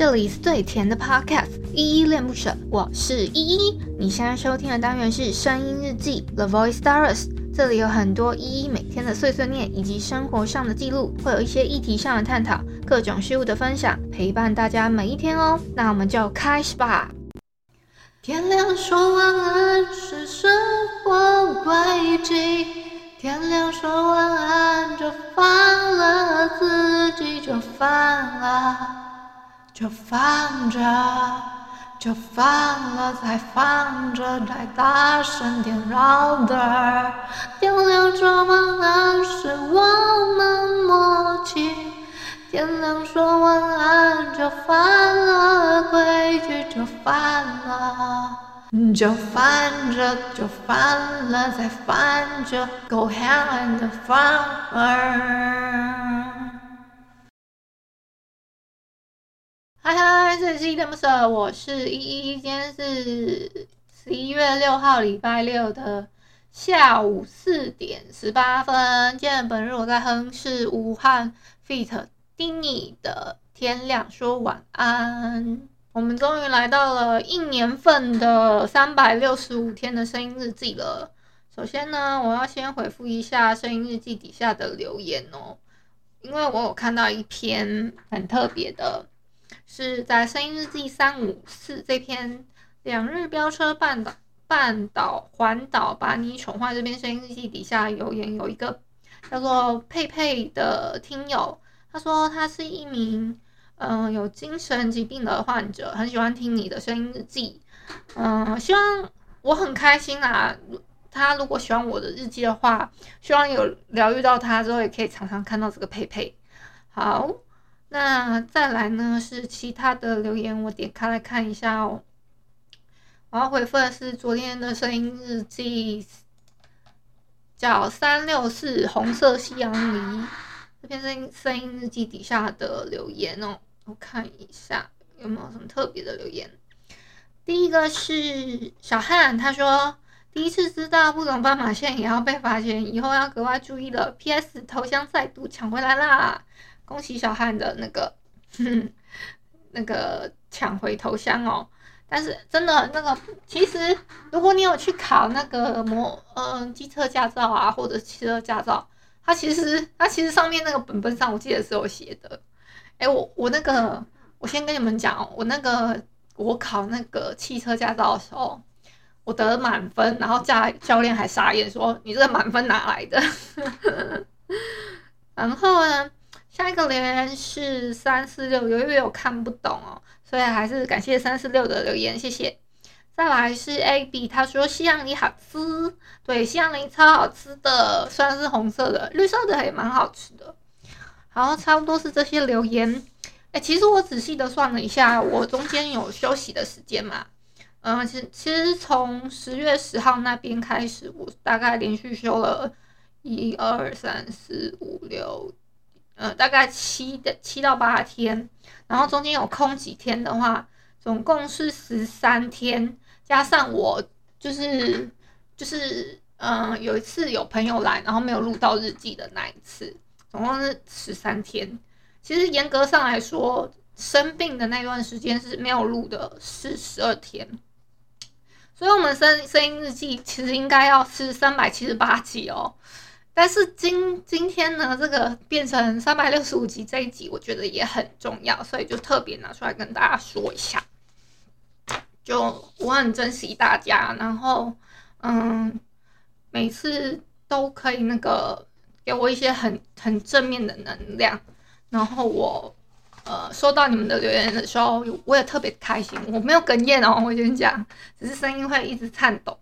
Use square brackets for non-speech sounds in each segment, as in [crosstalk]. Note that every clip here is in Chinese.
这里是最甜的 Podcast，依依恋不舍，我是依依。你现在收听的单元是声音日记 The Voice Diaries，这里有很多依依每天的碎碎念以及生活上的记录，会有一些议题上的探讨，各种事物的分享，陪伴大家每一天哦。那我们就开始吧。天亮说晚安是生活轨迹，天亮说晚安就放了自己就放了。就放着，就放了，再放着，再大声点绕的。天亮说晚安是我们默契，天亮说晚安就犯了规矩，就犯了，就翻着，就翻了，再翻着，Go hand in fire。嗨嗨，这里是依依恋不舍，我是依依。今天是十一月六号，礼拜六的下午四点十八分。今天本日我在哼是武汉 feat. 丁尼的《天亮说晚安》。我们终于来到了一年份的三百六十五天的声音日记了。首先呢，我要先回复一下声音日记底下的留言哦，因为我有看到一篇很特别的。是在声音日记三五四这篇两日飙车半岛半岛环岛把你宠坏这篇声音日记底下留言有一个叫做佩佩的听友，他说他是一名嗯、有精神疾病的患者，很喜欢听你的声音日记，嗯、希望我很开心啊。他如果喜欢我的日记的话，希望有疗愈到他之后，也可以常常看到这个佩佩。好。那再来呢，是其他的留言，我点开来看一下哦。我要回复的是昨天的声音日记，叫三六四红色夕阳梨这篇声音声音日记底下的留言哦，我看一下有没有什么特别的留言。第一个是小汉，他说第一次知道不懂斑马线也要被罚钱，以后要格外注意了。P.S. 头像再度抢回来啦！恭喜小汉的那个，[laughs] 那个抢回头香哦！但是真的那个，其实如果你有去考那个模，嗯，机车驾照啊，或者汽车驾照，它其实它其实上面那个本本上，我记得是有写的。哎，我我那个，我先跟你们讲，我那个我考那个汽车驾照的时候，我得了满分，然后教教练还傻眼说：“你这满分哪来的？” [laughs] 然后呢？下一个留言是三四六，由于我看不懂哦，所以还是感谢三四六的留言，谢谢。再来是 A B，他说西洋梨好吃，对，西洋梨超好吃的，虽然是红色的，绿色的也蛮好吃的。然后，差不多是这些留言。哎，其实我仔细的算了一下，我中间有休息的时间嘛，嗯，其其实从十月十号那边开始，我大概连续休了一二三四五六。呃，大概七的七到八天，然后中间有空几天的话，总共是十三天，加上我就是就是嗯、有一次有朋友来，然后没有录到日记的那一次，总共是十三天。其实严格上来说，生病的那段时间是没有录的，是十二天。所以，我们声声音日记其实应该要是三百七十八集哦。但是今今天呢，这个变成三百六十五集这一集，我觉得也很重要，所以就特别拿出来跟大家说一下。就我很珍惜大家，然后嗯，每次都可以那个给我一些很很正面的能量，然后我呃收到你们的留言的时候，我也特别开心。我没有哽咽哦，我先讲，只是声音会一直颤抖。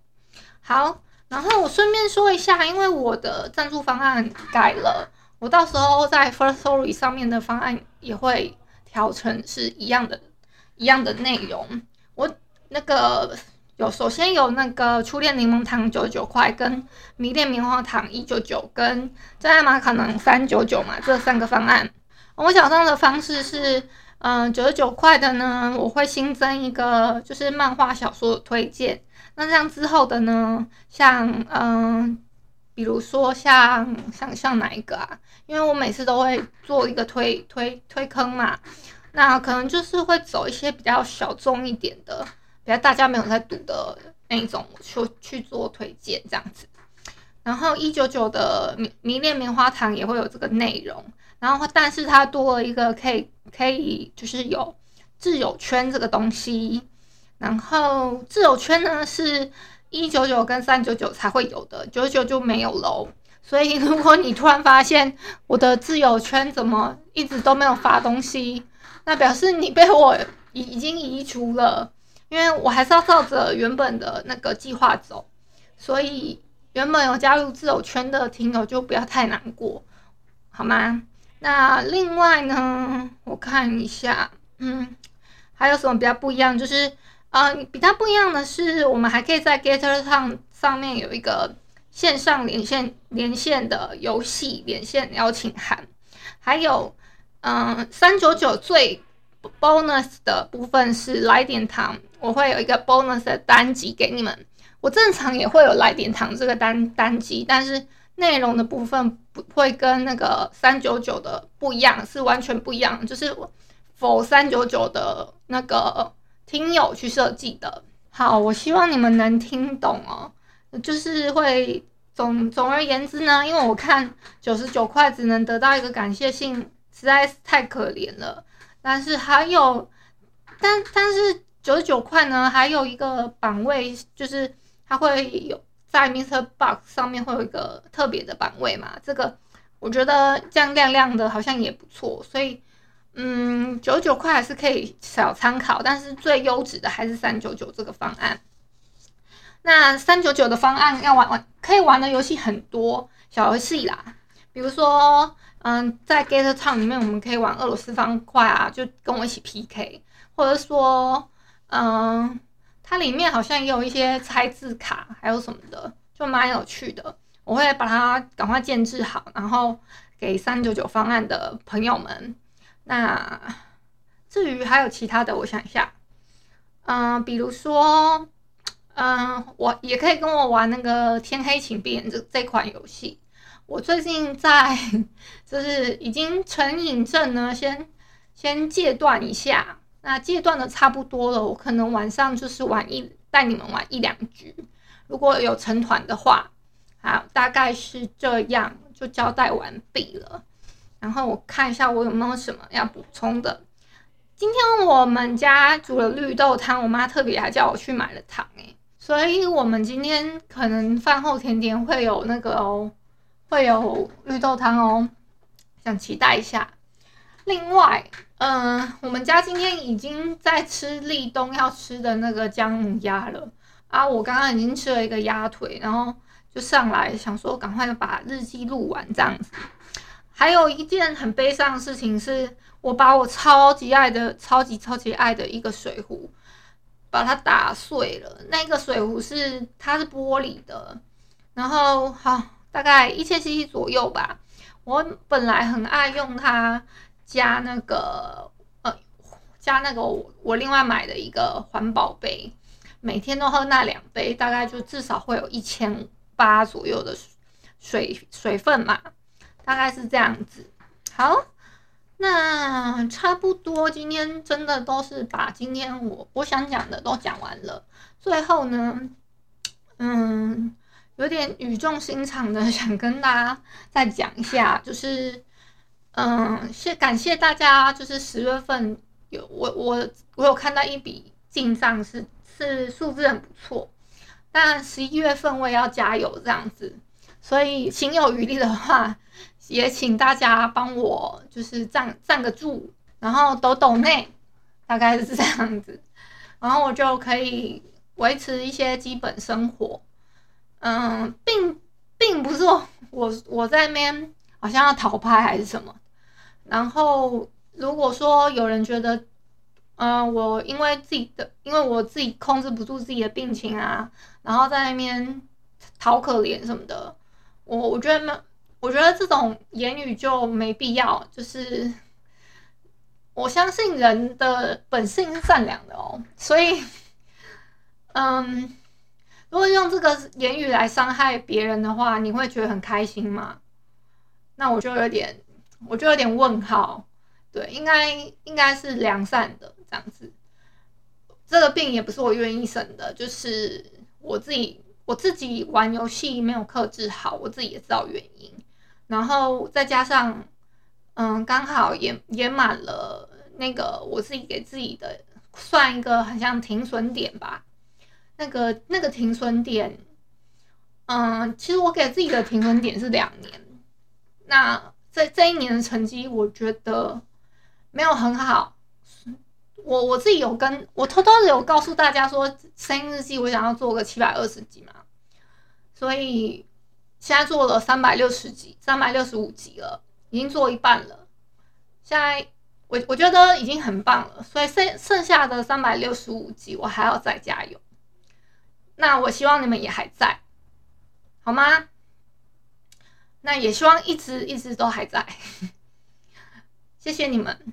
好。然后我顺便说一下，因为我的赞助方案改了，我到时候在 First Story 上面的方案也会调成是一样的，一样的内容。我那个有，首先有那个初恋柠檬糖九十九块，跟迷恋棉花糖一九九，跟真爱马卡龙三九九嘛，这三个方案。我小张的方式是，嗯，九十九块的呢，我会新增一个就是漫画小说的推荐。那这样之后的呢？像嗯、比如说像像像哪一个啊？因为我每次都会做一个推推推坑嘛。那可能就是会走一些比较小众一点的，比较大家没有在读的那一种，去去做推荐这样子。然后一九九的迷迷恋棉花糖也会有这个内容，然后但是它多了一个可以可以就是有挚友圈这个东西，然后自由圈呢是一九九跟三九九才会有的，九九就没有喽。所以如果你突然发现我的自由圈怎么一直都没有发东西，那表示你被我已已经移除了，因为我还是要照着原本的那个计划走，所以。原本有加入自由圈的听友就不要太难过，好吗？那另外呢，我看一下，嗯，还有什么比较不一样？就是，呃，比较不一样的是，我们还可以在 Gather 上上面有一个线上连线连线的游戏连线邀请函，还有，嗯，三九九最 bonus 的部分是来点糖，我会有一个 bonus 的单集给你们。我正常也会有来点糖这个单单机，但是内容的部分不会跟那个三九九的不一样，是完全不一样，就是否三九九的那个听友去设计的。好，我希望你们能听懂哦。就是会总总而言之呢，因为我看九十九块只能得到一个感谢信，实在是太可怜了。但是还有，但但是九十九块呢，还有一个版位就是。它会有在 Mister Box 上面会有一个特别的版位嘛？这个我觉得这样亮亮的，好像也不错。所以，嗯，九九块还是可以小参考，但是最优质的还是三九九这个方案。那三九九的方案要玩玩，可以玩的游戏很多小游戏啦，比如说，嗯，在 Get 唱里面我们可以玩俄罗斯方块啊，就跟我一起 PK，或者说，嗯。它里面好像也有一些猜字卡，还有什么的，就蛮有趣的。我会把它赶快建置好，然后给三九九方案的朋友们。那至于还有其他的，我想一下，嗯、比如说，嗯、我也可以跟我玩那个《天黑请闭眼》这这款游戏。我最近在 [laughs] 就是已经成瘾症呢，先先戒断一下。那戒断的差不多了，我可能晚上就是玩一带你们玩一两局，如果有成团的话，好，大概是这样就交代完毕了。然后我看一下我有没有什么要补充的。今天我们家煮了绿豆汤，我妈特别还叫我去买了糖诶，所以我们今天可能饭后甜点会有那个哦，会有绿豆汤哦，想期待一下。另外，嗯、我们家今天已经在吃立冬要吃的那个姜母鸭了啊！我刚刚已经吃了一个鸭腿，然后就上来想说赶快把日记录完这样子。还有一件很悲伤的事情是，我把我超级爱的、超级超级爱的一个水壶，把它打碎了。那个水壶是它是玻璃的，然后好大概一千 cc 左右吧。我本来很爱用它。加那个呃，加那个我我另外买的一个环保杯，每天都喝那两杯，大概就至少会有一千八左右的水水分嘛，大概是这样子。好，那差不多今天真的都是把今天我我想讲的都讲完了。最后呢，嗯，有点语重心长的想跟大家再讲一下，就是。嗯，谢感谢大家，就是十月份有我我我有看到一笔进账是是数字很不错，但十一月份我也要加油这样子，所以情有余力的话，也请大家帮我就是赞赞个助，然后抖抖内，大概是这样子，然后我就可以维持一些基本生活。嗯，并并不是我我我在那边好像要逃拍还是什么。然后，如果说有人觉得，嗯、我因为自己的，因为我自己控制不住自己的病情啊，然后在那边讨可怜什么的，我我觉得没，我觉得这种言语就没必要。就是我相信人的本性是善良的哦，所以，嗯，如果用这个言语来伤害别人的话，你会觉得很开心吗？那我就有点。我就有点问号，对，应该应该是良善的这样子。这个病也不是我愿意生的，就是我自己我自己玩游戏没有克制好，我自己也知道原因。然后再加上，嗯，刚好也也满了那个我自己给自己的算一个很像停损点吧。那个那个停损点，嗯，其实我给自己的停损点是两年。那这这一年的成绩，我觉得没有很好。我我自己有跟我偷偷的有告诉大家说，声音日记我想要做个七百二十集嘛，所以现在做了三百六十集，三百六十五集了，已经做一半了。现在我我觉得已经很棒了，所以剩剩下的三百六十五集我还要再加油。那我希望你们也还在，好吗？那也希望一直一直都还在，[laughs] 谢谢你们。